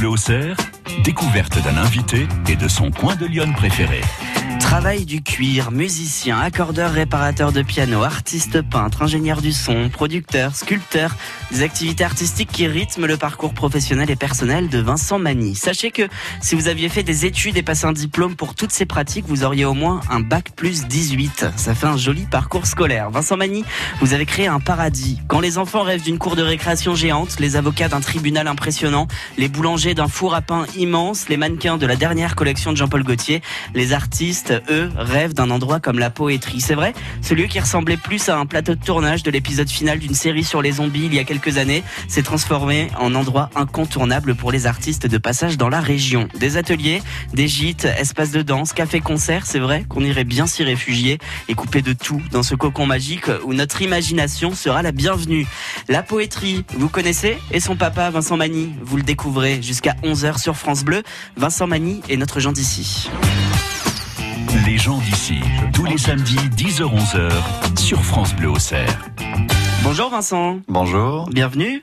Bleu découverte d'un invité et de son coin de Lyon préféré. Travail du cuir, musicien, accordeur, réparateur de piano, artiste peintre, ingénieur du son, producteur, sculpteur, des activités artistiques qui rythment le parcours professionnel et personnel de Vincent Magny. Sachez que si vous aviez fait des études et passé un diplôme pour toutes ces pratiques, vous auriez au moins un bac plus 18. Ça fait un joli parcours scolaire. Vincent Magny, vous avez créé un paradis. Quand les enfants rêvent d'une cour de récréation géante, les avocats d'un tribunal impressionnant, les boulangers d'un four à pain immense, les mannequins de la dernière collection de Jean-Paul Gaultier, les artistes eux, rêvent d'un endroit comme la poétrie. C'est vrai, ce lieu qui ressemblait plus à un plateau de tournage de l'épisode final d'une série sur les zombies il y a quelques années s'est transformé en endroit incontournable pour les artistes de passage dans la région. Des ateliers, des gîtes, espaces de danse, cafés-concerts, c'est vrai qu'on irait bien s'y réfugier et couper de tout dans ce cocon magique où notre imagination sera la bienvenue. La poétrie, vous connaissez Et son papa, Vincent Magny, vous le découvrez jusqu'à 11h sur France Bleu. Vincent Magny est notre gens d'ici. Les gens d'ici, tous les samedis 10h-11h sur France Bleu Auxerre. Bonjour Vincent. Bonjour. Bienvenue.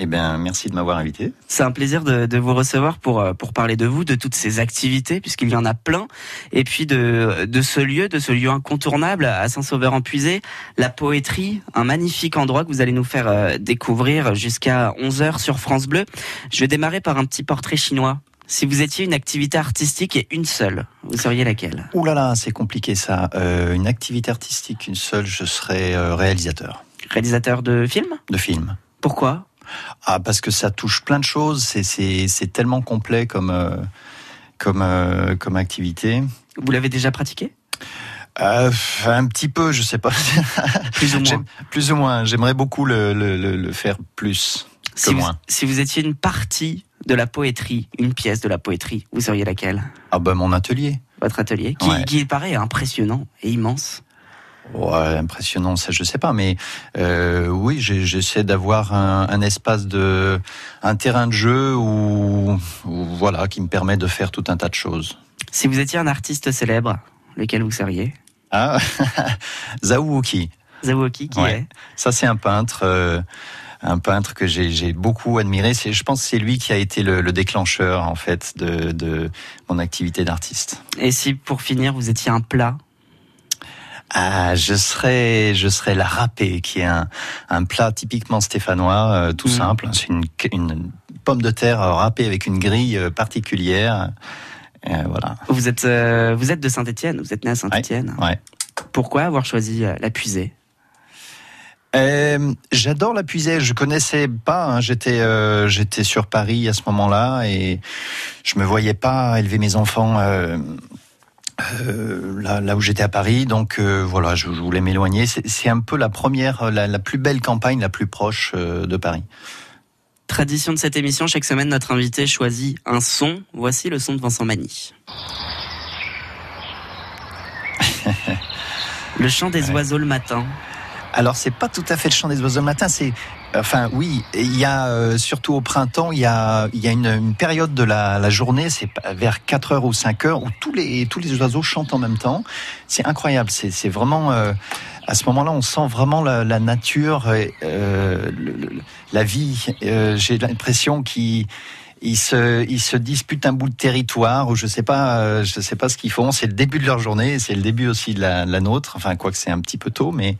Eh bien, merci de m'avoir invité. C'est un plaisir de, de, vous recevoir pour euh, pour parler de vous, de toutes ces activités, puisqu'il y en a plein, et puis de de ce lieu, de ce lieu incontournable à Saint-Sauveur-en-Puisé, la poétrie, un magnifique endroit que vous allez nous faire euh, découvrir jusqu'à 11h sur France Bleu. Je vais démarrer par un petit portrait chinois. Si vous étiez une activité artistique et une seule, vous seriez laquelle? Ouh là là, c'est compliqué ça. Euh, une activité artistique, une seule, je serais euh, réalisateur. Réalisateur de films? De films. Pourquoi? Ah, parce que ça touche plein de choses. C'est tellement complet comme, euh, comme, comme activité. Vous l'avez déjà pratiqué? Euh, un petit peu, je sais pas. plus ou moins. Plus ou moins. J'aimerais beaucoup le, le, le, faire plus que moins. Si vous étiez une partie de la poétrie, une pièce de la poétrie, vous seriez laquelle? Ah ben mon atelier. Votre atelier, qui, ouais. qui paraît impressionnant et immense. Ouais, impressionnant, ça je sais pas, mais euh, oui, j'essaie d'avoir un, un, espace de, un terrain de jeu où, où, voilà, qui me permet de faire tout un tas de choses. Si vous étiez un artiste célèbre, lequel vous seriez? Ah. Zawuki, qui ouais. est? Ça c'est un peintre. Euh, un peintre que j'ai beaucoup admiré. C'est, je pense, que c'est lui qui a été le, le, déclencheur en fait de, de mon activité d'artiste. Et si, pour finir, vous étiez un plat? Ah, je serais, je serais la râpée, qui est un, un plat typiquement stéphanois, euh, tout mmh. simple. C'est une, une, pomme de terre râpée avec une grille euh, particulière. Euh, voilà. Vous êtes, euh, vous êtes de Saint-Étienne. Vous êtes né à Saint-Étienne. Ouais, ouais. Pourquoi avoir choisi la puisée euh, J'adore la puisée. Je connaissais pas. Hein. J'étais euh, j'étais sur Paris à ce moment-là et je me voyais pas élever mes enfants euh, là, là où j'étais à Paris. Donc voilà, je, je voulais m'éloigner. C'est un peu la première, la, la, plus belle campagne, la plus proche de Paris. Tradition de cette émission, chaque semaine notre invité choisit un son. Voici le son de Vincent Magny. le chant des ouais. oiseaux le matin. Alors c'est pas tout à fait le chant des oiseaux le matin, c'est enfin oui, il y a euh, surtout au printemps, il y a il y a une, une période de la, la journée, c'est vers 4 heures ou 5 heures où tous les tous les oiseaux chantent en même temps. C'est incroyable, c'est vraiment euh, à ce moment-là, on sent vraiment la, la nature, euh, le, le, la vie. J'ai l'impression qu'ils ils se, ils se disputent un bout de territoire ou je sais pas, je sais pas ce qu'ils font. C'est le début de leur journée, c'est le début aussi de la, la nôtre. Enfin, quoi que c'est un petit peu tôt, mais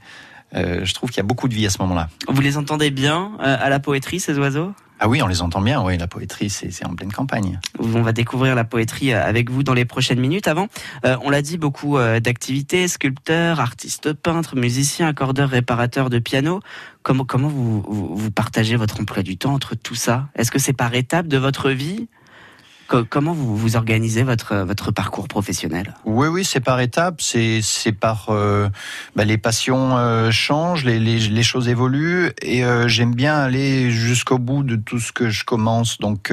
euh, je trouve qu'il y a beaucoup de vie à ce moment-là. Vous les entendez bien euh, à la poétrie, ces oiseaux? Ah oui, on les entend bien. Oui, la poétrie, c'est en pleine campagne. On va découvrir la poétrie avec vous dans les prochaines minutes. Avant, euh, on l'a dit, beaucoup d'activités sculpteurs, artistes peintres, musiciens, accordeurs, réparateurs de piano. Comment, comment vous, vous, vous partagez votre emploi du temps entre tout ça? Est-ce que c'est par étapes de votre vie? Comment vous, vous organisez votre, votre parcours professionnel? Oui, oui, c'est par étapes, c'est par euh, bah, les passions euh, changent, les, les, choses évoluent, et euh, j'aime bien aller jusqu'au bout de tout ce que je commence. Donc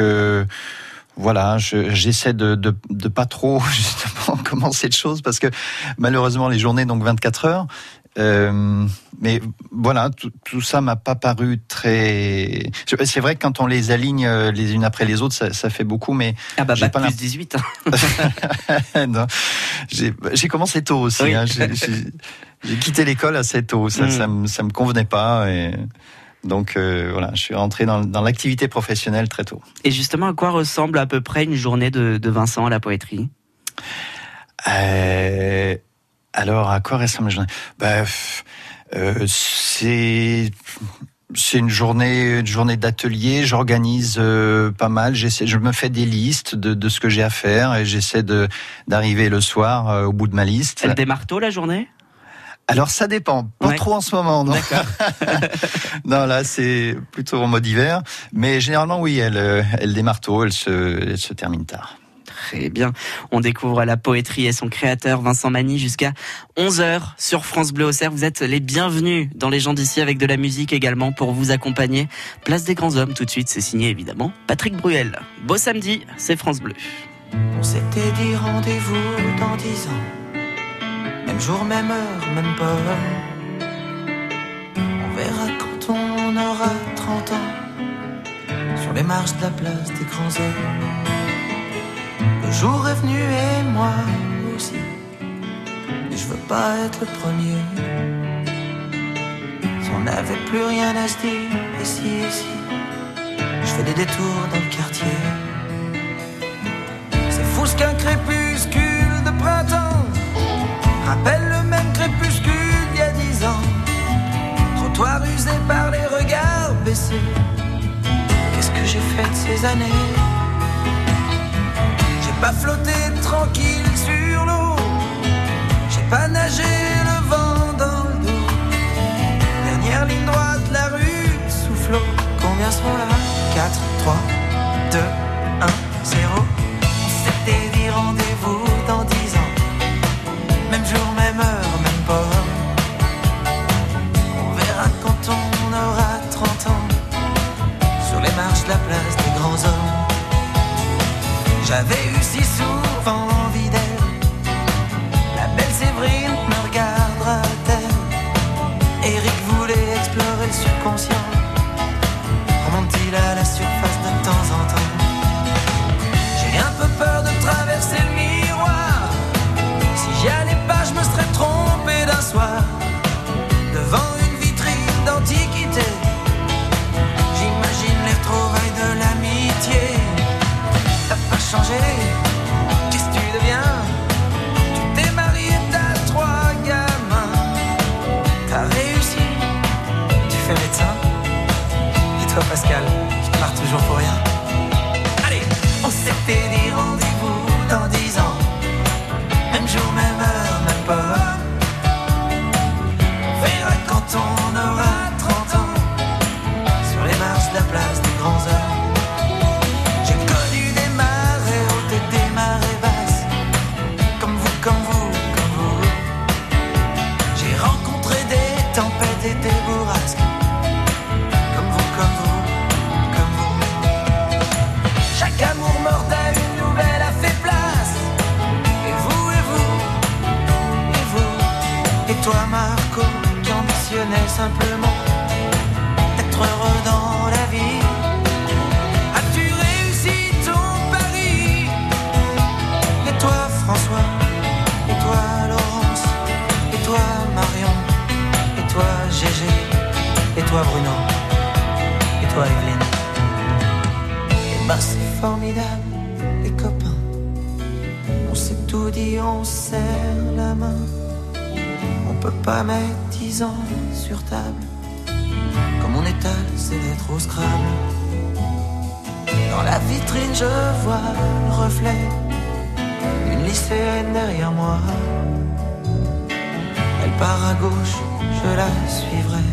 voilà, j'essaie de, de, de pas trop justement commencer de choses parce que malheureusement les journées donc 24 heures. Euh, mais voilà, tout, tout ça m'a pas paru très. C'est vrai que quand on les aligne les unes après les autres, ça, ça fait beaucoup, mais ah bah, j'ai pas plus 18. j'ai commencé tôt aussi. Oui. Hein, j'ai quitté l'école assez tôt. Ça, mm. ça, me, ça me convenait pas. Et... Donc euh, voilà, je suis rentré dans, dans l'activité professionnelle très tôt. Et justement, à quoi ressemble à peu près une journée de, de Vincent à la poétrie? Euh, Alors, à quoi ressemble une journée? Bah, euh, C'est c'est une journée, une journée d'atelier. J'organise euh, pas mal. J'essaie, je me fais des listes de, de ce que j'ai à faire et j'essaie de d'arriver le soir euh, au bout de ma liste. Elle démarre tôt la journée? Alors ça dépend, pas Ouais. trop en ce moment, non. D'accord. non, là c'est plutôt en mode hiver, mais généralement oui, elle, elle démarre tôt, elle se, elle se termine tard. Très bien. On découvre la poétrie et son créateur Vincent Magny jusqu'à 11h sur France Bleu Auxerre. Vous êtes les bienvenus dans les gens d'ici avec de la musique également pour vous accompagner. Place des grands hommes tout de suite, c'est signé évidemment Patrick Bruel. Beau samedi, c'est France Bleu. On s'était dit rendez-vous dans dix ans. Même jour, même heure, même pomme. On verra quand on aura 30 ans. Sur les marches de la place des grands hommes. Jour est venu et moi aussi. Et je veux pas être le premier. Si on n'avait plus rien à se dire, et si. Je fais des détours dans le quartier. C'est fou ce qu'un crépuscule de printemps rappelle le même crépuscule d'il y a dix ans. Trottoir usé par les regards baissés. Qu'est-ce que j'ai fait de ces années? J'ai pas flotté tranquille sur l'eau. J'ai pas nagé le vent dans le dos. Dernière ligne droite, la rue soufflot. Combien sont là? 4, 3, 2, 1, 0. On s'était dit rendez-vous dans 10 ans. Même jour, même heure, bah, c'est formidable, les copains. On s'est tout dit, on se serre la main. On peut pas mettre dix ans sur table. Comme on étale ses lettres au scrabble. Dans la vitrine, je vois le reflet d'une lycéenne derrière moi. Elle part à gauche, je la suivrai.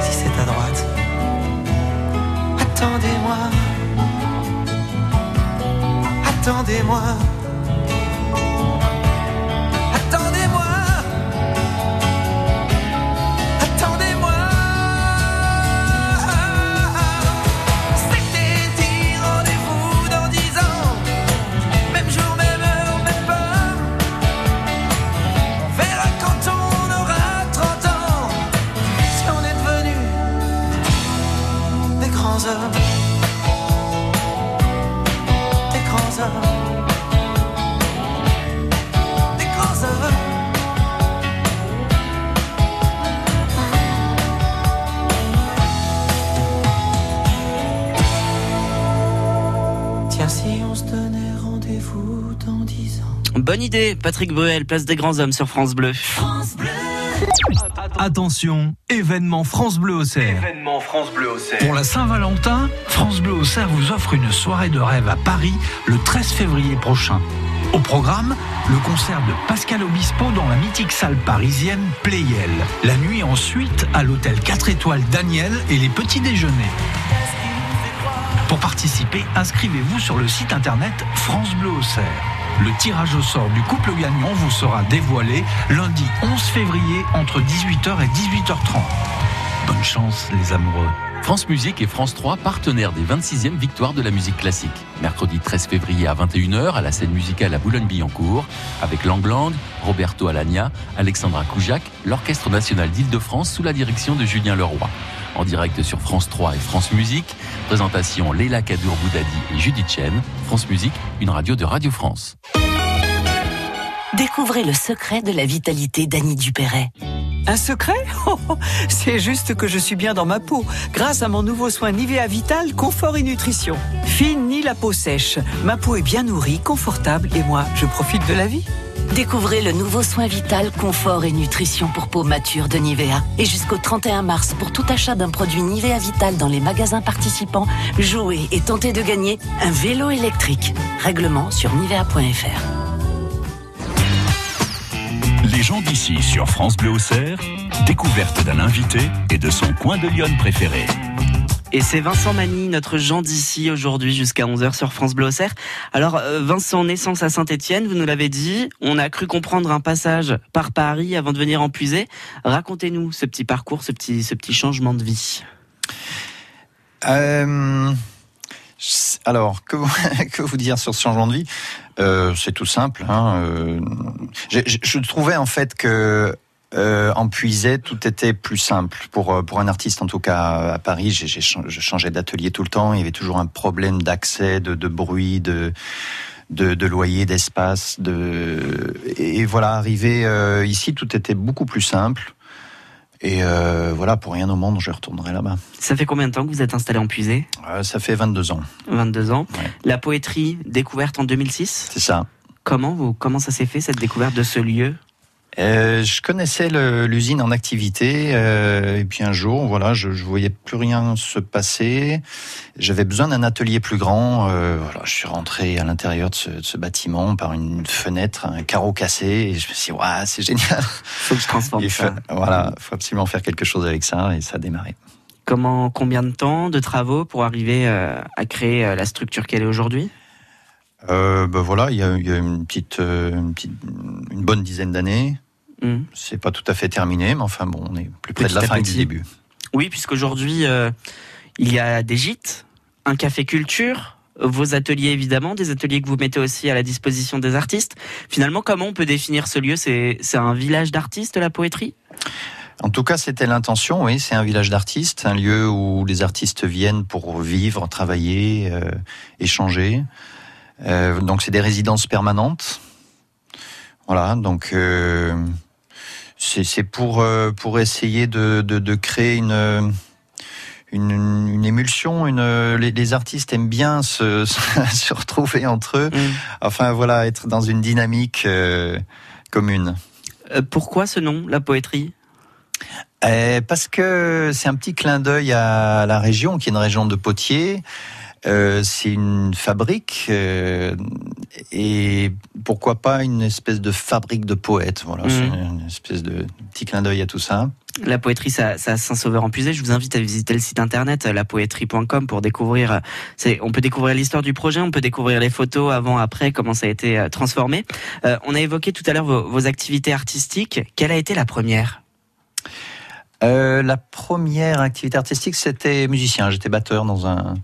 Si c'est à droite. Attendez-moi. Attendez-moi. Bonne idée, Patrick Bruel, place des grands hommes sur France Bleu. Attention, événement France Bleu au Cerf. Événement France Bleu au Pour la Saint-Valentin, France Bleu au Cerf vous offre une soirée de rêve à Paris le 13 février prochain. Au programme, le concert de Pascal Obispo dans la mythique salle parisienne Playel. La nuit ensuite à l'hôtel 4 étoiles Daniel et les petits déjeuners. Pour participer, inscrivez-vous sur le site internet France Bleu au Cerf. Le tirage au sort du couple gagnant vous sera dévoilé lundi 11 février entre 18h et 18h30. Bonne chance les amoureux. France Musique et France 3, partenaires des 26e victoires de la musique classique. Mercredi 13 février à 21h à la scène musicale à Boulogne-Billancourt, avec Langland, Roberto Alagna, Alexandra Koujac, l'Orchestre national d'Île-de-France sous la direction de Julien Leroy. En direct sur France 3 et France Musique, présentation Leila Kadour Boudadi et Judith Chen. France Musique, une radio de Radio France. Découvrez le secret de la vitalité d'Annie Dupéret. Un secret? Oh, oh, C'est juste que je suis bien dans ma peau, grâce à mon nouveau soin Nivea Vital Confort et Nutrition. Fini la peau sèche, ma peau est bien nourrie, confortable et moi, je profite de la vie. Découvrez le nouveau soin vital, confort et nutrition pour peau mature de Nivea. Et jusqu'au 31 mars, pour tout achat d'un produit Nivea Vital dans les magasins participants, jouez et tentez de gagner un vélo électrique. Règlement sur nivea.fr. Les gens d'ici sur France Bleu au Cerf, découverte d'un invité et de son coin de Lyon préféré. Et c'est Vincent Mani, notre Jean d'ici aujourd'hui jusqu'à 11h sur France Bleu au Cerf. Alors euh, Vincent, naissance à Saint-Étienne, vous nous l'avez dit, on a cru comprendre un passage par Paris avant de venir en puiser. Racontez-nous ce petit parcours, ce petit, ce petit changement de vie. Euh, alors, que vous, que vous dire sur ce changement de vie? Euh, C'est tout simple. Hein, je trouvais en fait que euh, en Puisay, tout était plus simple pour euh, pour un artiste en tout cas à Paris. J'ai, j'ai je changeais d'atelier tout le temps. Il y avait toujours un problème d'accès, de, de bruit, de de, de loyer, d'espace, de et voilà. Arrivé euh, ici, tout était beaucoup plus simple. Et euh, voilà, pour rien au monde, je retournerai là-bas. Ça fait combien de temps que vous êtes installé en puisée Euh, ça fait 22 ans, 22 ans. Ouais. La poétrie découverte en 2006. c'est ça. Comment vous, comment ça s'est fait cette découverte de ce lieu? Euh, je connaissais l'usine en activité euh, et puis un jour, voilà, je, je voyais plus rien se passer. J'avais besoin d'un atelier plus grand. euh, voilà, je suis rentré à l'intérieur de ce, de ce bâtiment par une fenêtre, un carreau cassé, et je me suis dit, waouh, c'est génial. Faut que je transforme Il ça. faut, voilà, faut absolument faire quelque chose avec ça, et ça a démarré. Comment, combien de temps de travaux pour arriver à créer la structure qu'elle est aujourd'hui? Euh, ben voilà, il y a, il y a une petite, une petite, une bonne dizaine d'années. Hmm. C'est pas tout à fait terminé, mais enfin bon, on est plus près Petit de la fin que du début. Oui, puisqu'aujourd'hui, euh, il y a des gîtes, un café culture, vos ateliers évidemment, des ateliers que vous mettez aussi à la disposition des artistes. Finalement, comment on peut définir ce lieu? C'est c'est un village d'artistes, la poétrie? En tout cas, c'était l'intention, oui. C'est un village d'artistes, un lieu où les artistes viennent pour vivre, travailler, euh, échanger. Euh, donc, c'est des résidences permanentes. Voilà, donc euh, c'est pour euh, pour essayer de, de, de créer une, euh, une une émulsion. Une les, les artistes aiment bien se se retrouver entre eux. Hmm. Enfin voilà, être dans une dynamique euh, commune. Euh, Pourquoi ce nom, la poétrie? Euh, parce que c'est un petit clin d'œil à la région, qui est une région de Potiers. Euh, c'est une fabrique euh, et pourquoi pas une espèce de fabrique de poètes. Voilà, Mhm. c'est une espèce de petit clin d'œil à tout ça. La poétrie, ça, ça Saint-Sauveur en Puisée. Je vous invite à visiter le site internet euh, lapoétrie.com pour découvrir. On peut découvrir l'histoire du projet, on peut découvrir les photos avant, après, comment ça a été transformé. Euh, on a évoqué tout à l'heure vos, vos activités artistiques. Quelle a été la première? Euh, la première activité artistique, c'était musicien. J'étais batteur dans un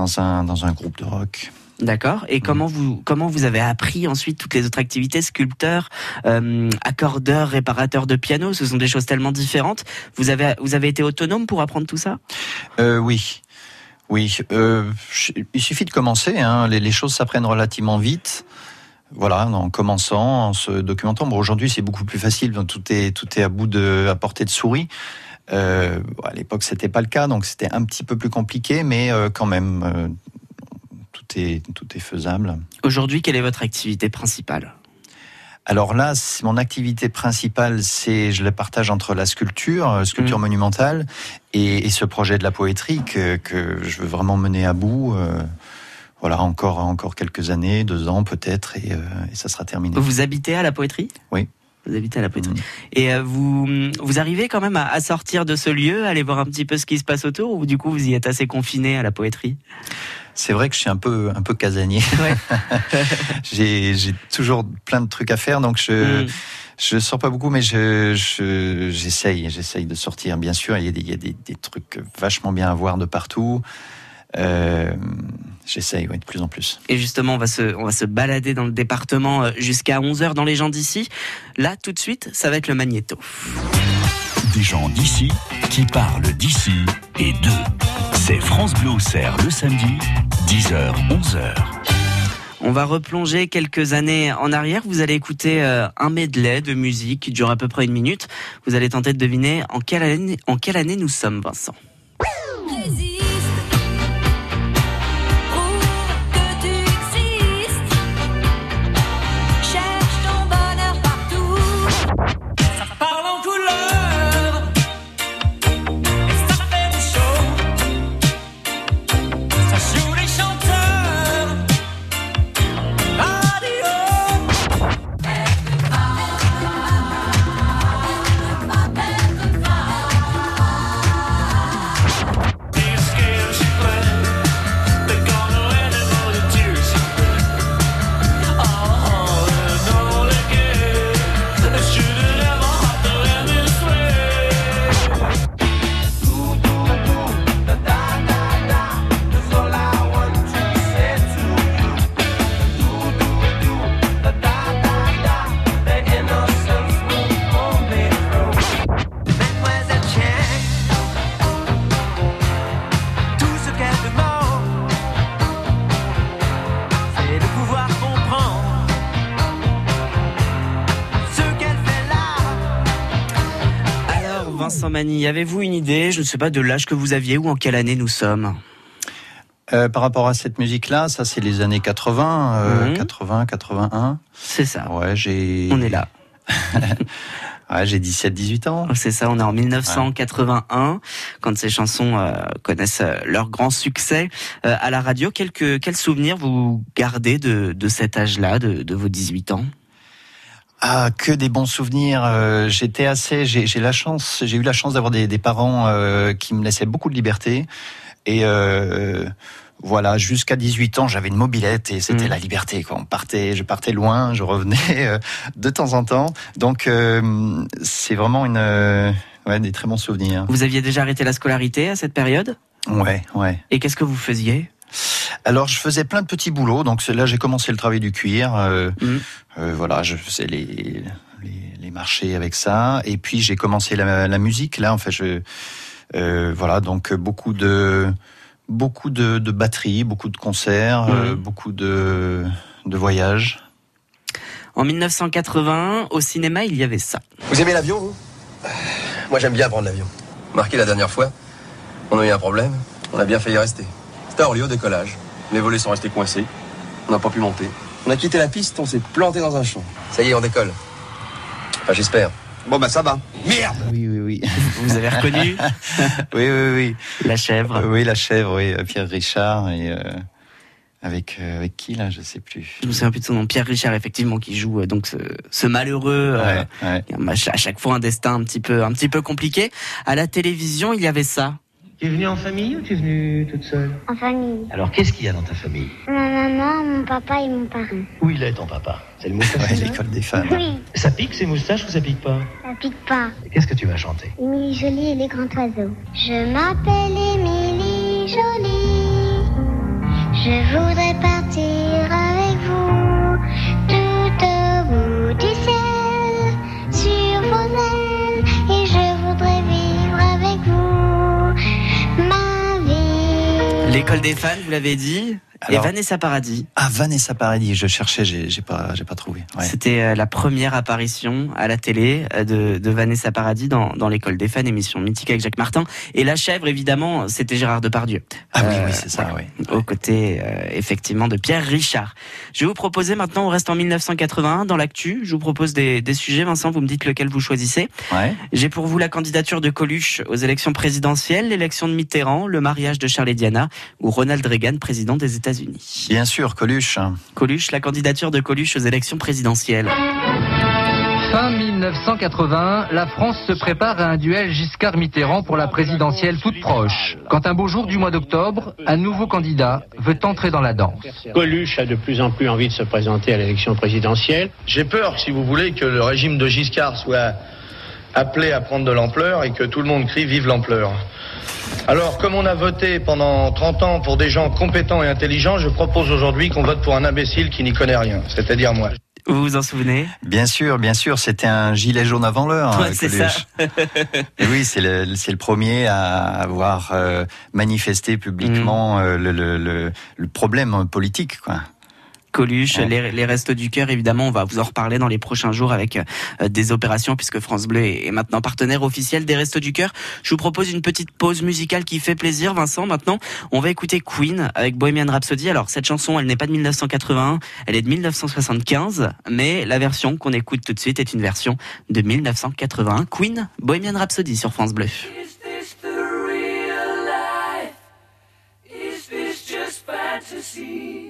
dans un dans un groupe de rock. D'accord. Et comment vous comment vous avez appris ensuite toutes les autres activités, sculpteur, euh, accordeur, réparateur de piano, ce sont des choses tellement différentes. Vous avez vous avez été autonome pour apprendre tout ça? Euh, oui, oui. Euh, il suffit de commencer. Hein. Les, les choses s'apprennent relativement vite. Voilà, en commençant, en se documentant. Bon, aujourd'hui, c'est beaucoup plus facile. Tout est tout est à bout de à portée de souris. Euh, à l'époque, c'était pas le cas, donc c'était un petit peu plus compliqué, mais euh, quand même, euh, tout est, tout est faisable. Aujourd'hui, quelle est votre activité principale? Alors là, mon activité principale, c'est je la partage entre la sculpture, sculpture Mhm. monumentale, et, et ce projet de la poétrie que, que je veux vraiment mener à bout. euh, voilà, encore encore quelques années, deux ans peut-être, et, euh, et ça sera terminé. Vous habitez à la poétrie? Oui. Vous habitez à la poétrie. Mhm. Et euh, vous, vous arrivez quand même à, à sortir de ce lieu, aller voir un petit peu ce qui se passe autour, ou du coup vous y êtes assez confiné à la poétrie C'est vrai que je suis un peu un peu casanier. Ouais. j'ai j'ai toujours plein de trucs à faire, donc je Mm. Je sors pas beaucoup, mais je je- j'essaye, j'essaye de sortir. Bien sûr, il y a des, il y a des, des trucs vachement bien à voir de partout. Euh, j'essaye, oui, de plus en plus. Et justement, on va se, on va se balader dans le département euh, jusqu'à 11h dans les gens d'ici. Là, tout de suite, ça va être le magnéto. Des gens d'ici qui parlent d'ici et d'eux. C'est France Bleu Auxerre le samedi, 10h, 11h. On va replonger quelques années en arrière. Vous allez écouter euh, un medley de musique qui dure à peu près une minute. Vous allez tenter de deviner en quelle année, en quelle année nous sommes, Vincent. Alors, Vincent Mani, avez-vous une idée, je ne sais pas, de l'âge que vous aviez ou en quelle année nous sommes? Euh, par rapport à cette musique-là, ça c'est les années 80, euh, Mhm. 80, 81. C'est ça. Ouais, j'ai. On est là. Ouais, j'ai 17, 18 ans. C'est ça, on est en 1981, quand ces chansons euh, connaissent euh, leur grand succès à la radio. Quelques, quels souvenirs vous gardez de, de cet âge-là, de, de vos 18 ans? Ah, que des bons souvenirs. Euh, J'étais assez. J'ai la chance. J'ai eu la chance d'avoir des, des parents euh, qui me laissaient beaucoup de liberté. Et euh, voilà, jusqu'à 18 ans, j'avais une mobilette et c'était Mhm. la liberté. Quoi. On partait, je partais loin, je revenais de temps en temps. Donc c'est vraiment une, ouais, des très bons souvenirs. Vous aviez déjà arrêté la scolarité à cette période? Ouais, ouais. Et qu'est-ce que vous faisiez? Alors je faisais plein de petits boulots. Donc là j'ai commencé le travail du cuir. euh, Mhm. euh, voilà, je faisais les, les les marchés avec ça. Et puis j'ai commencé la, la musique. Là, en fait, je euh, voilà donc beaucoup de beaucoup de, de batteries, beaucoup de concerts, euh, Mhm. beaucoup de de voyages. En 1981, au cinéma, il y avait ça. Vous aimez l'avion, vous? Moi, j'aime bien prendre l'avion. Marqué la dernière fois, on a eu un problème. On a bien failli rester. C'était à Orly au décollage. Les volets sont restés coincés. On n'a pas pu monter. On a quitté la piste, on s'est planté dans un champ. Ça y est, on décolle. Enfin, j'espère. Bon, bah, ça va. Merde Oui, oui, oui, Vous avez reconnu oui, oui, oui. la chèvre Euh, oui, la chèvre, oui, euh, Pierre Richard et euh, avec euh, avec qui là, je sais plus. Je me souviens plus de son nom. Pierre Richard, effectivement, qui joue euh, donc ce, ce malheureux. euh, Ouais, à chaque fois un destin un petit peu, un petit peu compliqué. À la télévision, il y avait ça. Tu es venue en famille ou tu es venue toute seule En famille. Alors qu'est-ce qu'il y a dans ta famille? Ma maman, mon papa et mon parrain. Où il est ton papa? C'est le moustache Ouais, l'école des femmes. Oui, Ça pique ces moustaches ou ça pique pas? Ça pique pas. Qu'est-ce que tu vas chanter? Émilie Jolie et les grands oiseaux. Je m'appelle Émilie Jolie. Je voudrais partir L'école des fans, vous l'avez dit. Et Vanessa Paradis. Ah, Vanessa Paradis, je cherchais, j'ai j'ai pas, j'ai pas trouvé. Ouais. C'était euh, la première apparition à la télé euh, de, de Vanessa Paradis dans, dans l'école des fans, émission mythique avec Jacques Martin. Et la chèvre, évidemment, c'était Gérard Depardieu. Ah oui, Euh, oui, c'est ça, oui. Aux côtés, euh, effectivement, de Pierre Richard. Je vais vous proposer maintenant, on reste en 1981 dans l'actu. Je vous propose des, des sujets, Vincent, vous me dites lequel vous choisissez. Ouais. J'ai pour vous la candidature de Coluche aux élections présidentielles, l'élection de Mitterrand, le mariage de Charles et Diana ou Ronald Reagan, président des États-Unis. Bien sûr, Coluche. Coluche, la candidature de Coluche aux élections présidentielles. Fin 1980, la France se prépare à un duel Giscard-Mitterrand pour la présidentielle toute proche. Quand un beau jour du mois d'octobre, un nouveau candidat veut entrer dans la danse. Coluche a de plus en plus envie de se présenter à l'élection présidentielle. J'ai peur, si vous voulez, que le régime de Giscard soit appelé à prendre de l'ampleur et que tout le monde crie vive l'ampleur. Alors, comme on a voté pendant 30 ans pour des gens compétents et intelligents, je propose aujourd'hui qu'on vote pour un imbécile qui n'y connaît rien, c'est-à-dire moi. Vous vous en souvenez? Bien sûr, bien sûr, c'était un gilet jaune avant l'heure. Ouais, hein, c'est ça. Et oui, c'est le, c'est le premier à avoir euh, manifesté publiquement Mm. euh, le, le, le, le problème politique. Quoi. Coluche, Ouais. les, les restos du cœur, évidemment, on va vous en reparler dans les prochains jours avec euh, des opérations puisque France Bleu est, est maintenant partenaire officiel des restos du cœur. Je vous propose une petite pause musicale qui fait plaisir, Vincent. Maintenant, on va écouter Queen avec Bohemian Rhapsody. Alors, cette chanson, elle n'est pas de 1981, elle est de 1975, mais la version qu'on écoute tout de suite est une version de 1981. Queen, Bohemian Rhapsody sur France Bleu. Is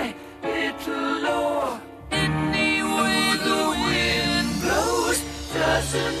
Listen.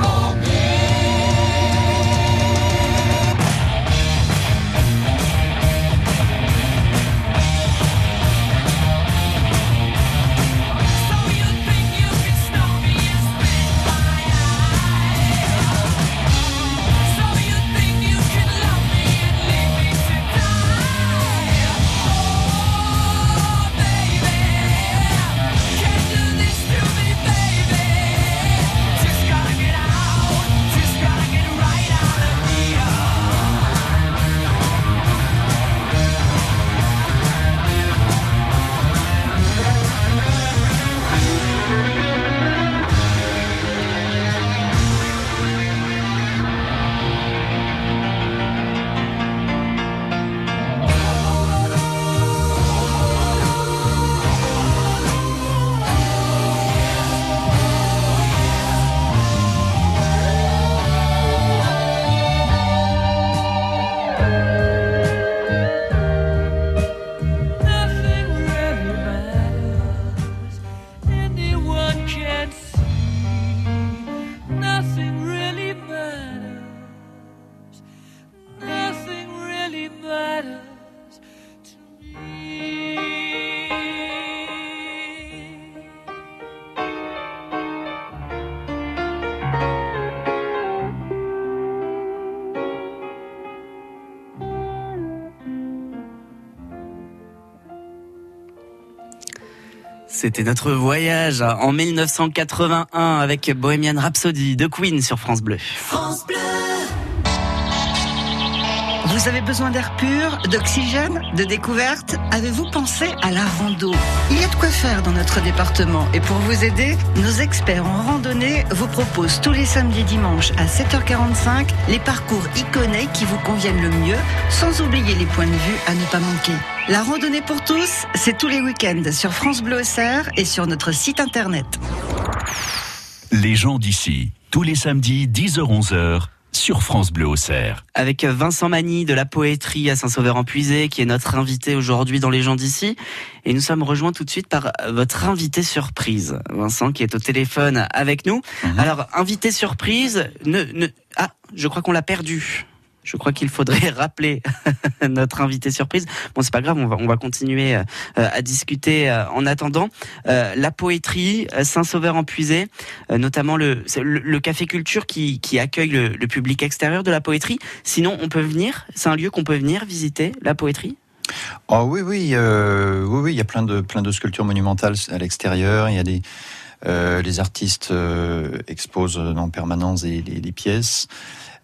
me. C'était notre voyage en 1981 avec Bohemian Rhapsody de Queen sur France Bleu. France Bleu. Vous avez besoin d'air pur, d'oxygène, de découverte Avez-vous pensé à la rando Il y a de quoi faire dans notre département et pour vous aider, nos experts en randonnée vous proposent tous les samedis et dimanches à 7h45 les parcours iconés qui vous conviennent le mieux, sans oublier les points de vue à ne pas manquer. La randonnée pour tous, c'est tous les week-ends sur France Bleu Auxerre et sur notre site internet. Les gens d'ici, tous les samedis 10h-11h sur France Bleu Auxerre. Avec Vincent Magny de la poétrie à Saint-Sauveur-en-Puisé, qui est notre invité aujourd'hui dans Les gens d'ici. Et nous sommes rejoints tout de suite par votre invité surprise, Vincent, qui est au téléphone avec nous. Alors, invité surprise, ne, ne, ah, je crois qu'on l'a perdu. Je crois qu'il faudrait rappeler notre invité surprise. Bon, c'est pas grave, on va, on va continuer euh, à discuter euh, en attendant. Euh, la poétrie, euh, Saint-Sauveur-en-Puisé, euh, notamment le, le, Café Culture qui, qui accueille le, public extérieur de la poétrie. Sinon, on peut venir, c'est un lieu qu'on peut venir visiter, la poétrie? Oh oui, oui, oui, oui, il y a plein de plein de sculptures monumentales à l'extérieur. Il y a des les artistes exposent en permanence des, des- des pièces.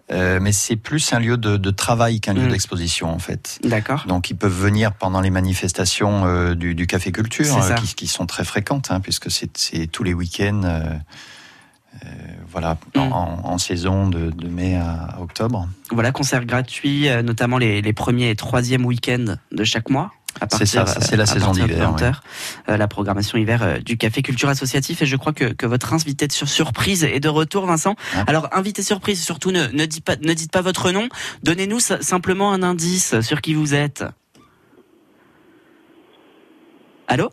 Euh, mais c'est plus un lieu de, de travail qu'un lieu Mm. d'exposition en fait. D'accord. Donc ils peuvent venir pendant les manifestations euh, du, du Café Culture, euh, qui, qui sont très fréquentes, hein, puisque c'est tous les week-ends, euh, voilà, Mm. en, en saison de, de mai à, octobre. Voilà, concert gratuit, notamment les, les premiers et troisièmes week-ends de chaque mois. À partir, ça, ça, c'est la euh, à saison d'hiver, 20 heures, euh, la programmation hiver euh, du Café Culture Associatif. Et je crois que, que votre invité de sur surprise est de retour, Vincent. Alors, invité surprise, surtout ne, ne, dites pas, ne dites pas votre nom. Donnez-nous s- simplement un indice sur qui vous êtes. Allô?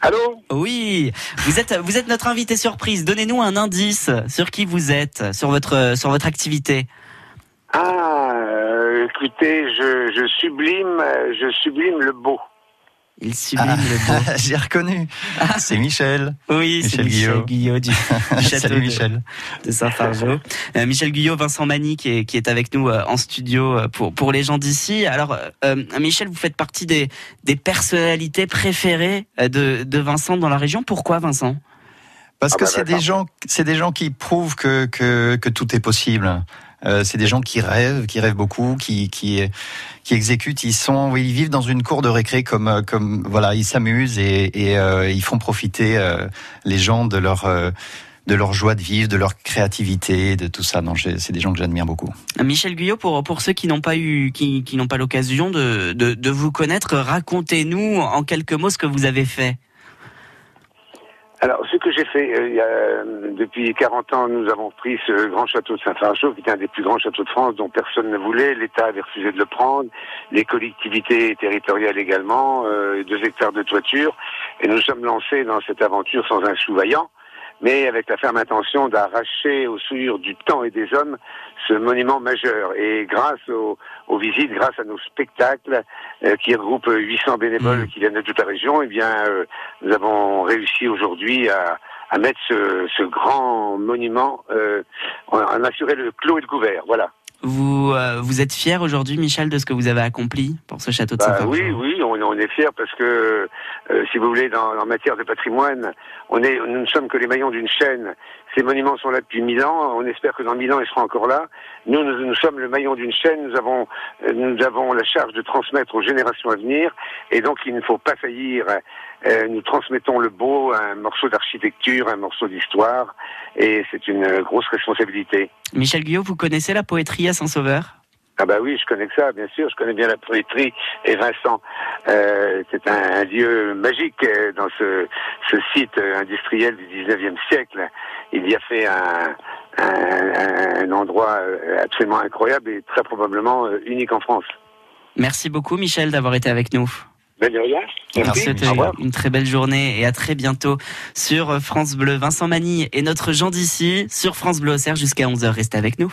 Allô? Oui, vous êtes, vous êtes notre invité surprise. Donnez-nous un indice sur qui vous êtes, sur votre, sur votre activité. Ah, écoutez, je, je sublime, euh, je sublime le beau. Il sublime Ah, le beau. J'ai reconnu. C'est Michel. Oui, c'est Michel Guyot du, du château Salut de- Michel. de Saint-Fargeau. Euh, Michel Guyot, Vincent Magny qui est, qui est avec nous euh, en studio euh, pour, pour les gens d'ici. Alors, Michel, vous faites partie des, des personnalités préférées de, de Vincent dans la région. Pourquoi Vincent? Parce Ah que bah, c'est des gens, c'est des gens qui prouvent que que, que tout est possible. Euh, c'est des gens qui rêvent, qui rêvent beaucoup, qui qui exécutent. Ils sont, ils vivent dans une cour de récré comme euh, comme voilà, ils s'amusent et euh, ils font profiter les gens de leur de leur joie de vivre, de leur créativité, de tout ça. Non, c'est des gens que j'admire beaucoup. Michel Guyot, pour, pour ceux qui n'ont pas eu, qui, qui n'ont pas l'occasion de, de vous connaître, racontez-nous en quelques mots ce que vous avez fait. Alors, ce que j'ai fait, euh, il y a, euh, depuis 40 ans, nous avons pris ce grand château de Saint-Fargeau, qui était un des plus grands châteaux de France, dont personne ne voulait. L'État avait refusé de le prendre, les collectivités territoriales également, euh, deux hectares de toiture. Et nous sommes lancés dans cette aventure sans un sou vaillant, mais avec la ferme intention d'arracher au souillure du temps et des hommes ce monument majeur. Et grâce aux, aux visites, grâce à nos spectacles, euh, qui regroupent 800 bénévoles qui viennent de toute la région, eh bien, euh, nous avons réussi aujourd'hui à, à mettre ce, ce grand monument, euh, en, en assurer le clos et le couvert. Voilà. Vous, euh, vous êtes fier aujourd'hui, Michel, de ce que vous avez accompli pour ce château de Bah, Saint-Fargeau oui, oui, on, on est fiers parce que, euh, si vous voulez, en matière de patrimoine, on est, nous ne sommes que les maillons d'une chaîne. Ces monuments sont là depuis mille ans. On espère que dans mille ans, ils seront encore là. Nous, nous, sommes le maillon d'une chaîne. Nous avons, euh, nous avons la charge de transmettre aux générations à venir. Et donc, il ne faut pas faillir. Euh, nous transmettons le beau, un morceau d'architecture, un morceau d'histoire. Et c'est une grosse responsabilité. Michel Guyot, vous connaissez la poétrie à Saint-Sauveur? Ah bah oui, je connais que ça, bien sûr. Je connais bien la poétrie et Vincent. Euh, c'est un, un lieu magique euh, dans ce, ce site euh, industriel du 19e siècle. Il y a fait un, un, un endroit absolument incroyable et très probablement unique en France. Merci beaucoup, Michel, d'avoir été avec nous. Ben, Merci. revoir. une très belle journée et à très bientôt sur France Bleu. Vincent Magny et notre Jean d'ici sur France Bleu Auxerre jusqu'à 11h. Restez avec nous.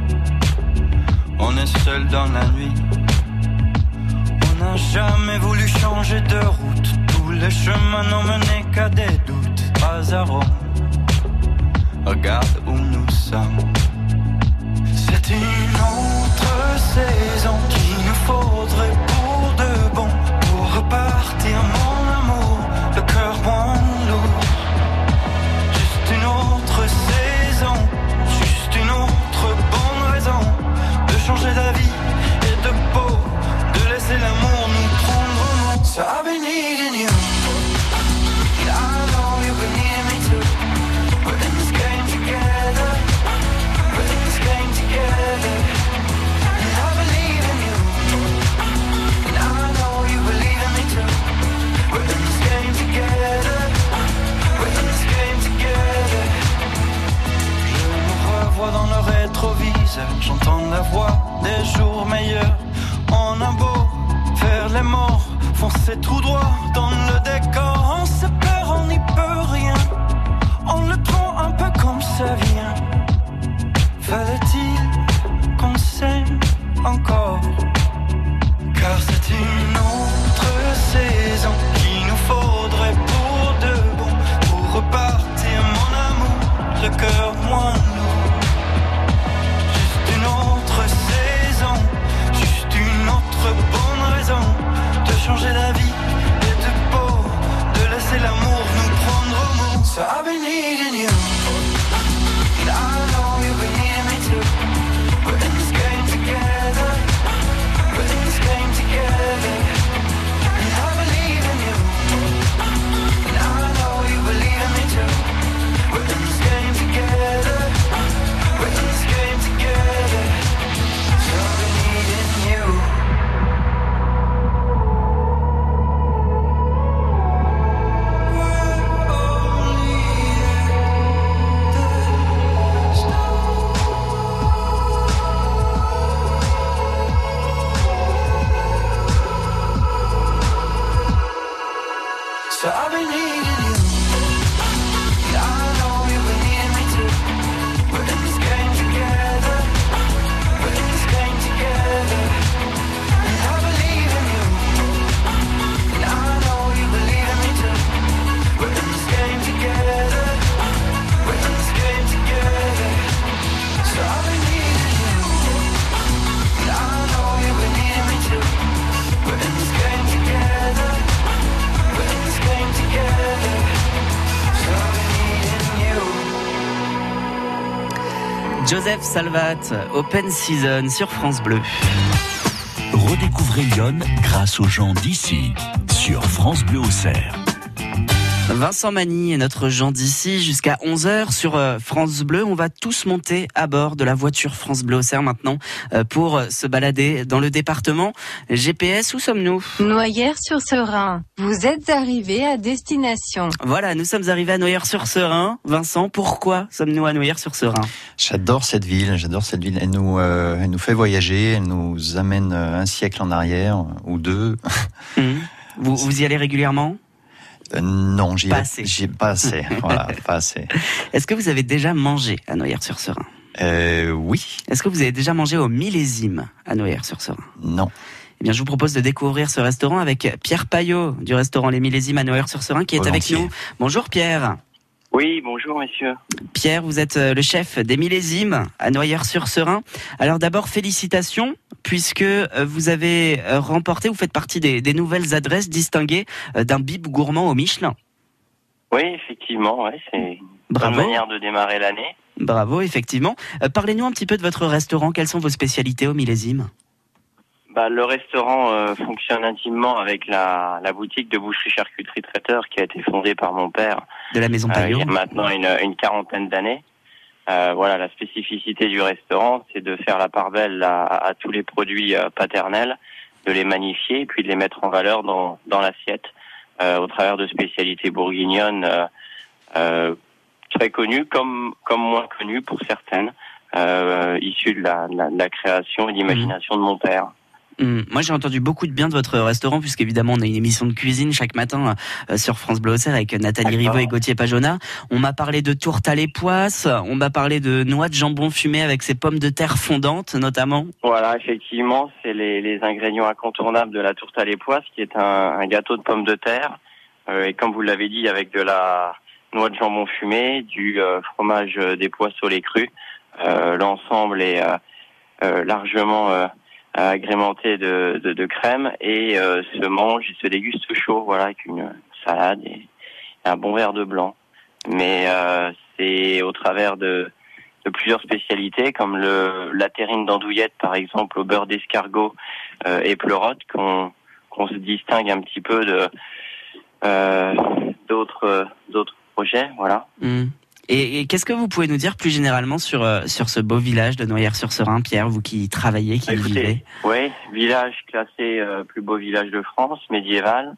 On est seul dans la nuit. On n'a jamais voulu changer de route. Tous les chemins n'ont mené qu'à des doutes. Rome. Regarde où nous sommes. C'est une autre saison qu'il nous faudrait pour de bon. Pour repartir, j'entends la voix des jours meilleurs. On a beau faire les morts, foncer tout droit dans le décor. On se perd, on n'y peut rien. On le prend un peu comme ça vient. Joseph Salvat, Open Season sur France Bleu. Redécouvrez Lyon grâce aux gens d'ici sur France Bleu Auxerre. Vincent Magny est notre Jean d'ici jusqu'à 11h sur euh, France Bleu. On va tous monter à bord de la voiture France Bleu Auxerre maintenant euh, pour euh, se balader dans le département. GPS, où sommes-nous? Noyères-sur-Serein. Vous êtes arrivé à destination. Voilà, nous sommes arrivés à Noyères-sur-Serein. Vincent, pourquoi sommes-nous à Noyères-sur-Serein J'adore cette ville, j'adore cette ville. Elle nous, euh, elle nous fait voyager, elle nous amène un siècle en arrière ou deux. Mhm. vous, vous y allez régulièrement? Euh, non, j'y Pas ai- assez. j'y ai pas assez. voilà, pas assez. Est-ce que vous avez déjà mangé à Noyères-sur-Serein Euh, oui. Est-ce que vous avez déjà mangé au millésime à Noyères-sur-Serein Non. Eh bien, je vous propose de découvrir ce restaurant avec Pierre Payot du restaurant Les Millésimes à Noyères-sur-Serein qui est avec nous. Bonjour Pierre. Oui, bonjour messieurs. Pierre, vous êtes euh, le chef des Millésimes à Noyères-sur-Serein. Alors d'abord, félicitations puisque euh, vous avez euh, remporté, vous faites partie des, des nouvelles adresses distinguées euh, d'un bib gourmand au Michelin. Oui, effectivement, ouais, c'est une manière de démarrer l'année. Bravo, effectivement. Parlez-nous un petit peu de votre restaurant. Quelles sont vos spécialités au millésime? Bah, le restaurant euh, fonctionne intimement avec la, la boutique de boucherie charcuterie traiteur qui a été fondée par mon père De la maison euh, Payot il y a maintenant une, une quarantaine d'années. Euh, voilà, la spécificité du restaurant, c'est de faire la part belle à, tous les produits euh, paternels, de les magnifier et puis de les mettre en valeur dans, dans l'assiette euh, au travers de spécialités bourguignonnes euh, très connues comme, comme moins connues pour certaines, issues de la, de de création et d'imagination de mon père. Hum, Moi, j'ai entendu beaucoup de bien de votre restaurant, puisqu'évidemment, on a une émission de cuisine chaque matin euh, sur France Bleu Auxerre avec Nathalie D'accord. Rivaud et Gauthier Pajona. On m'a parlé de tourte à l'époisse, on m'a parlé de noix de jambon fumé avec ses pommes de terre fondantes, notamment. Voilà, effectivement, c'est les, les ingrédients incontournables de la tourte à l'époisse, qui est un, un gâteau de pommes de terre. Euh, et comme vous l'avez dit, avec de la noix de jambon fumé, du euh, fromage euh, des pois au lait cru. Euh, L'ensemble est euh, euh, largement euh, agrémenté de, crème et euh, se mange se déguste chaud, voilà, avec une salade et un bon verre de blanc. Mais euh, c'est au travers de plusieurs spécialités comme la terrine d'andouillette par exemple au beurre d'escargot euh, et pleurote qu'on se distingue un petit peu de euh, d'autres d'autres projets voilà Hum. Et, et qu'est-ce que vous pouvez nous dire plus généralement sur, euh, sur ce beau village de Noyères-sur-Serein, Pierre, vous qui travaillez, qui y vivez? oui village classé euh, plus beau village de France médiéval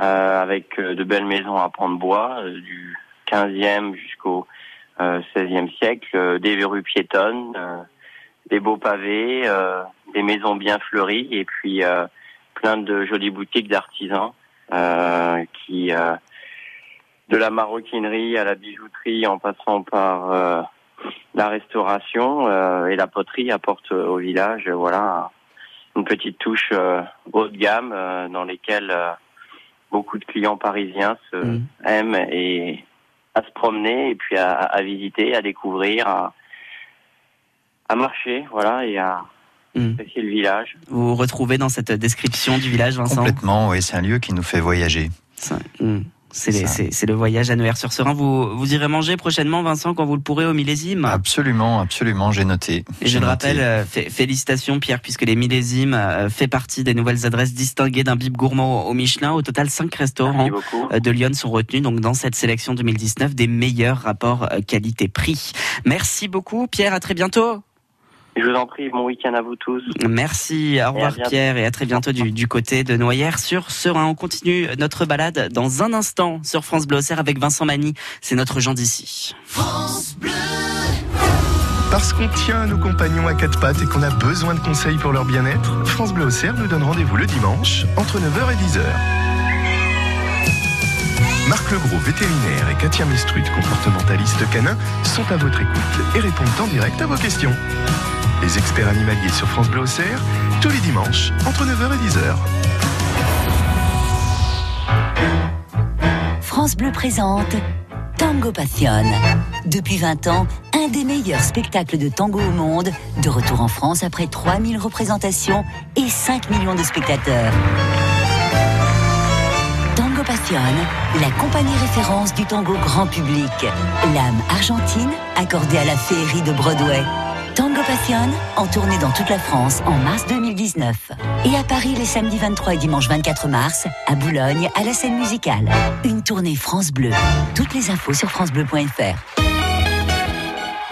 euh, avec de belles maisons à pans de bois euh, du 15e jusqu'au euh, 16e siècle des rues piétonnes des beaux pavés des maisons bien fleuries et puis plein de jolies boutiques d'artisans qui de la maroquinerie à la bijouterie en passant par euh, la restauration euh, et la poterie apportent au village euh, voilà une petite touche euh, haut de gamme euh, dans lesquelles euh, beaucoup de clients parisiens se Mmh. aiment et à se promener et puis à, à visiter, à découvrir, à, à marcher, voilà, et à apprécier le village. Vous vous retrouvez dans cette description du village, Vincent? Complètement, oui, c'est un lieu qui nous fait voyager. C'est le voyage à Noyères-sur-Serein. Vous, vous irez manger prochainement, Vincent, quand vous le pourrez au millésime? Absolument, absolument, j'ai noté. Et je le noté. rappelle, euh, fé- félicitations Pierre, puisque les millésimes euh, fait partie des nouvelles adresses distinguées d'un bib gourmand au Michelin. Au total, cinq restaurants euh, de Lyon sont retenus donc dans cette sélection 2019 des meilleurs rapports euh, qualité-prix. Merci beaucoup Pierre, à très bientôt. Je vous en prie, bon week-end à vous tous. Merci, au revoir. Pierre et à très bientôt du, du côté de Noyères sur Serein. On continue notre balade dans un instant sur France Bleu avec Vincent Magny. C'est notre Jean d'ici. Parce qu'on tient à nos compagnons à quatre pattes et qu'on a besoin de conseils pour leur bien-être, France Bleu Auxerre nous donne rendez-vous le dimanche entre 9h et 10h. Marc Legros, vétérinaire, et Katia Mestrut, comportementaliste canin, sont à votre écoute et répondent en direct à vos questions. Les experts animaliers sur France Bleu Auxerre, tous les dimanches entre 9h et 10h. France Bleu présente Tango Passion. Depuis 20 ans, un des meilleurs spectacles de tango au monde, de retour en France après 3000 représentations et 5 millions de spectateurs. Tango Passion, la compagnie référence du tango grand public. L'âme argentine accordée à la féerie de Broadway. Tango Passion, en tournée dans toute la France en mars 2019. Et à Paris les samedis 23 et dimanche 24 mars, à Boulogne, à la scène musicale. Une tournée France Bleu. Toutes les infos sur francebleu.fr.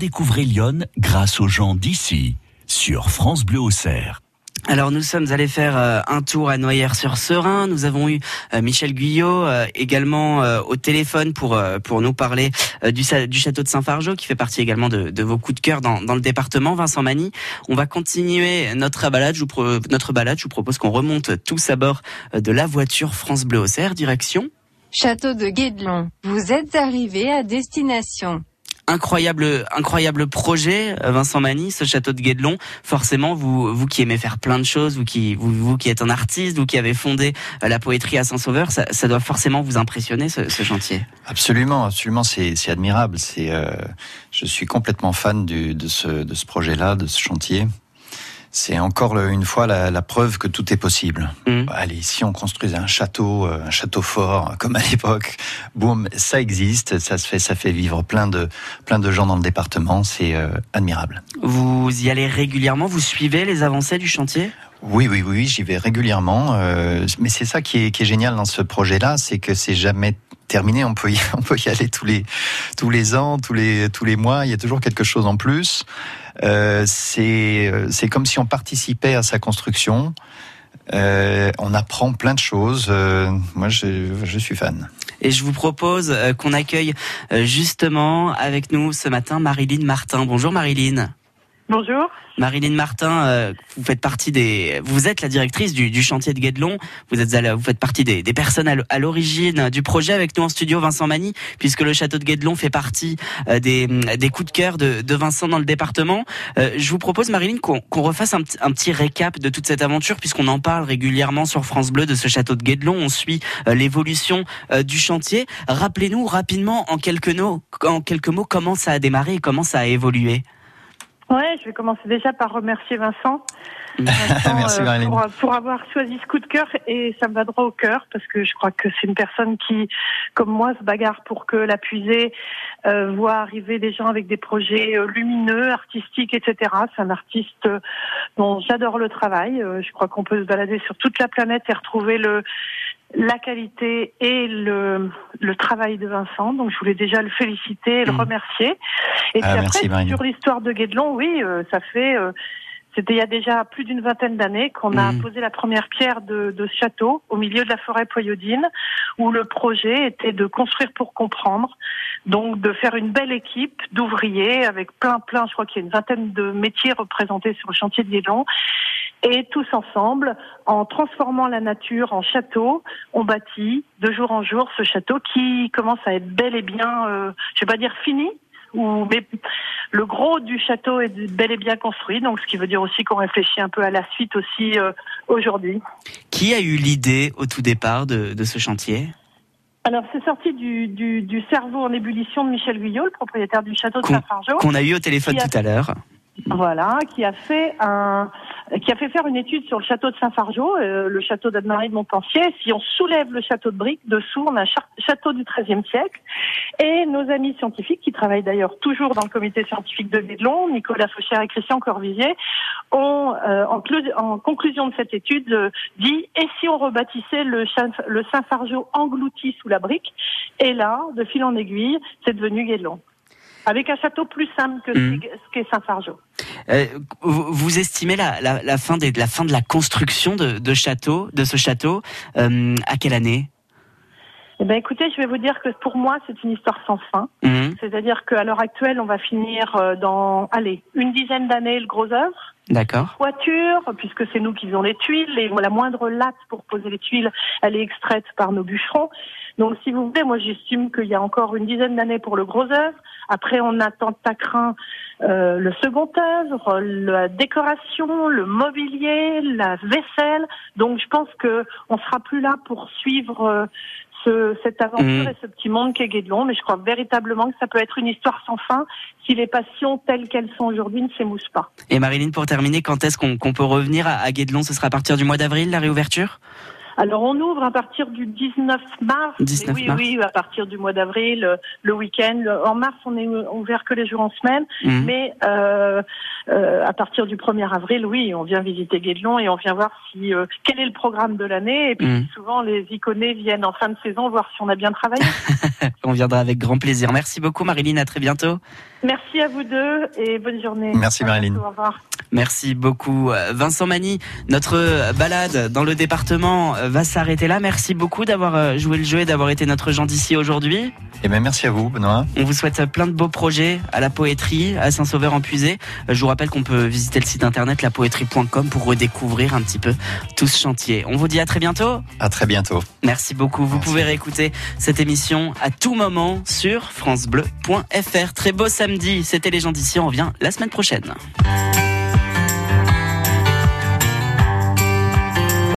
Redécouvrez Lyon grâce aux gens d'ici sur France Bleu Auxerre. Alors nous sommes allés faire euh, un tour à Noyères-sur-Serein. Nous avons eu euh, Michel Guyot euh, également au téléphone pour pour nous parler du, château de Saint-Fargeau qui fait partie également de, de vos coups de cœur dans, dans le département. Vincent Mani, on va continuer notre balade. Je vous pro- notre balade. Je vous propose qu'on remonte tous à bord de la voiture France Bleu Auxerre direction. Château de Guédelon, vous êtes arrivé à destination. Incroyable, incroyable projet, euh, Vincent Mani, ce château de Guédelon. Forcément, vous, vous qui aimez faire plein de choses, vous qui, vous, qui êtes un artiste, vous qui avez fondé euh, la poétrie à Saint-Sauveur, ça, doit forcément vous impressionner ce, chantier. Absolument, absolument, c'est admirable. Euh, je suis complètement fan de ce de ce projet-là, de ce chantier. C'est encore une fois la, la preuve que tout est possible. Allez, si on construisait un château, euh, un château fort comme à l'époque, boum, ça existe, ça se fait, ça fait vivre plein de plein de gens dans le département. C'est euh, admirable. Vous y allez régulièrement, vous suivez les avancées du chantier? Oui, oui, oui, j'y vais régulièrement. euh, mais c'est ça qui est, qui est génial dans ce projet-là, c'est que c'est jamais terminé. On peut y, aller tous les tous les ans, tous les tous les mois. Il y a toujours quelque chose en plus. Euh, c'est euh, comme si on participait à sa construction. Euh, on apprend plein de choses. Euh, moi, je, je suis fan. Et je vous propose qu'on accueille justement avec nous ce matin Marilyn Martin. Bonjour Marilyn. Bonjour. Marilyn Martin, euh, vous faites partie des, vous êtes la directrice du, du chantier de Guédelon. Vous êtes, à la- vous faites partie des, des personnes à l'origine du projet avec nous en studio, Vincent Mani, puisque le château de Guédelon fait partie euh, des, des coups de cœur de, de Vincent dans le département. Euh, je vous propose, Marilyn, qu'on refasse un, petit- un petit récap de toute cette aventure, puisqu'on en parle régulièrement sur France Bleu de ce château de Guédelon. On suit l'évolution du chantier. Rappelez-nous rapidement, en quelques, mots, en quelques mots, comment ça a démarré et comment ça a évolué. Ouais, je vais commencer déjà par remercier Vincent. Merci euh, pour avoir choisi ce coup de cœur et ça me va droit au cœur parce que je crois que c'est une personne qui, comme moi, se bagarre pour que la puisée euh, voit arriver des gens avec des projets euh, lumineux, artistiques, etc. C'est un artiste euh, dont j'adore le travail. Euh, je crois qu'on peut se balader sur toute la planète et retrouver le la qualité et le, le travail de Vincent. Donc je voulais déjà le féliciter et le remercier. Et puis Ah, merci, après, sur l'histoire de Guédelon, oui, euh, ça fait... euh, c'était il y a déjà plus d'une vingtaine d'années qu'on a Mm. posé la première pierre de, de ce château au milieu de la forêt poyodine, où le projet était de construire pour comprendre, donc de faire une belle équipe d'ouvriers avec plein, plein, je crois qu'il y a une vingtaine de métiers représentés sur le chantier de Guédelon. Et tous ensemble, en transformant la nature en château, on bâtit de jour en jour ce château qui commence à être bel et bien, euh, je vais pas dire fini, ou mais le gros du château est bel et bien construit, donc ce qui veut dire aussi qu'on réfléchit un peu à la suite aussi euh, aujourd'hui. Qui a eu l'idée au tout départ de, de ce chantier? Alors c'est sorti du, du, du cerveau en ébullition de Michel Guyot, le propriétaire du château de Saint-Fargeau. qu'on a eu au téléphone a- tout à l'heure. Voilà, qui a fait un, qui a fait faire une étude sur le château de Saint-Fargeau, euh, le château d'Anne-Marie de Montpensier. Si on soulève le château de briques, dessous on a un château du XIIIe siècle. Et nos amis scientifiques, qui travaillent d'ailleurs toujours dans le comité scientifique de Guédelon, Nicolas Fauchère et Christian Corvisier, ont, euh, en, clu- en conclusion de cette étude, euh, dit et si on rebâtissait le, le Saint-Fargeau englouti sous la brique? Et là, de fil en aiguille, c'est devenu Guédelon. Avec un château plus simple que ce qu'est- ce qu'est Saint-Fargeau. Euh, vous, vous estimez la, la, la fin des, la fin de la construction de, de château, de ce château, euh, à quelle année? Eh ben, écoutez, je vais vous dire que pour moi, c'est une histoire sans fin. Mhm. C'est-à-dire qu'à l'heure actuelle, on va finir euh, dans, allez, une dizaine d'années le gros œuvre. D'accord. Toiture, puisque c'est nous qui faisons les tuiles, et la moindre latte pour poser les tuiles, elle est extraite par nos bûcherons. Donc, si vous voulez, moi, j'estime qu'il y a encore une dizaine d'années pour le gros œuvre. Après, on attend Tacrin euh, le second œuvre, la décoration, le mobilier, la vaisselle. Donc, je pense que on sera plus là pour suivre euh, ce, cette aventure Mhm. et ce petit monde qu'est Guédelon. Mais je crois véritablement que ça peut être une histoire sans fin si les passions telles qu'elles sont aujourd'hui ne s'émoussent pas. Et Marilyn, pour terminer, quand est-ce qu'on qu'on peut revenir à, à Guédelon? Ce sera à partir du mois d'avril, la réouverture? Alors on ouvre à partir du 19 mars. 19 Mais oui, mars. oui, à partir du mois d'avril, le, le week-end. En mars, on est ouvert que les jours en semaine. Mhm. Mais euh, euh, à partir du 1er avril, oui, on vient visiter Guédelon et on vient voir si euh, quel est le programme de l'année. Et puis Mhm. souvent, les iconés viennent en fin de saison voir si on a bien travaillé. On viendra avec grand plaisir. Merci beaucoup Marilyn, à très bientôt. Merci à vous deux et bonne journée. Merci, Marilyn. au revoir. Merci beaucoup. Euh, Vincent Mani, notre balade dans le département va s'arrêter là. Merci beaucoup d'avoir joué le jeu et d'avoir été notre gens d'ici aujourd'hui. Et bien, merci à vous, Benoît. On vous souhaite plein de beaux projets à la poétrie, à Saint-Sauveur-en-Puisé. Euh, Je vous rappelle qu'on peut visiter le site internet lapoétrie.com pour redécouvrir un petit peu tout ce chantier. On vous dit à très bientôt. À très bientôt. Merci beaucoup. Vous pouvez réécouter cette émission à tout moment sur francebleu.fr. Très beau samedi. C'était les gens d'ici. On revient la semaine prochaine.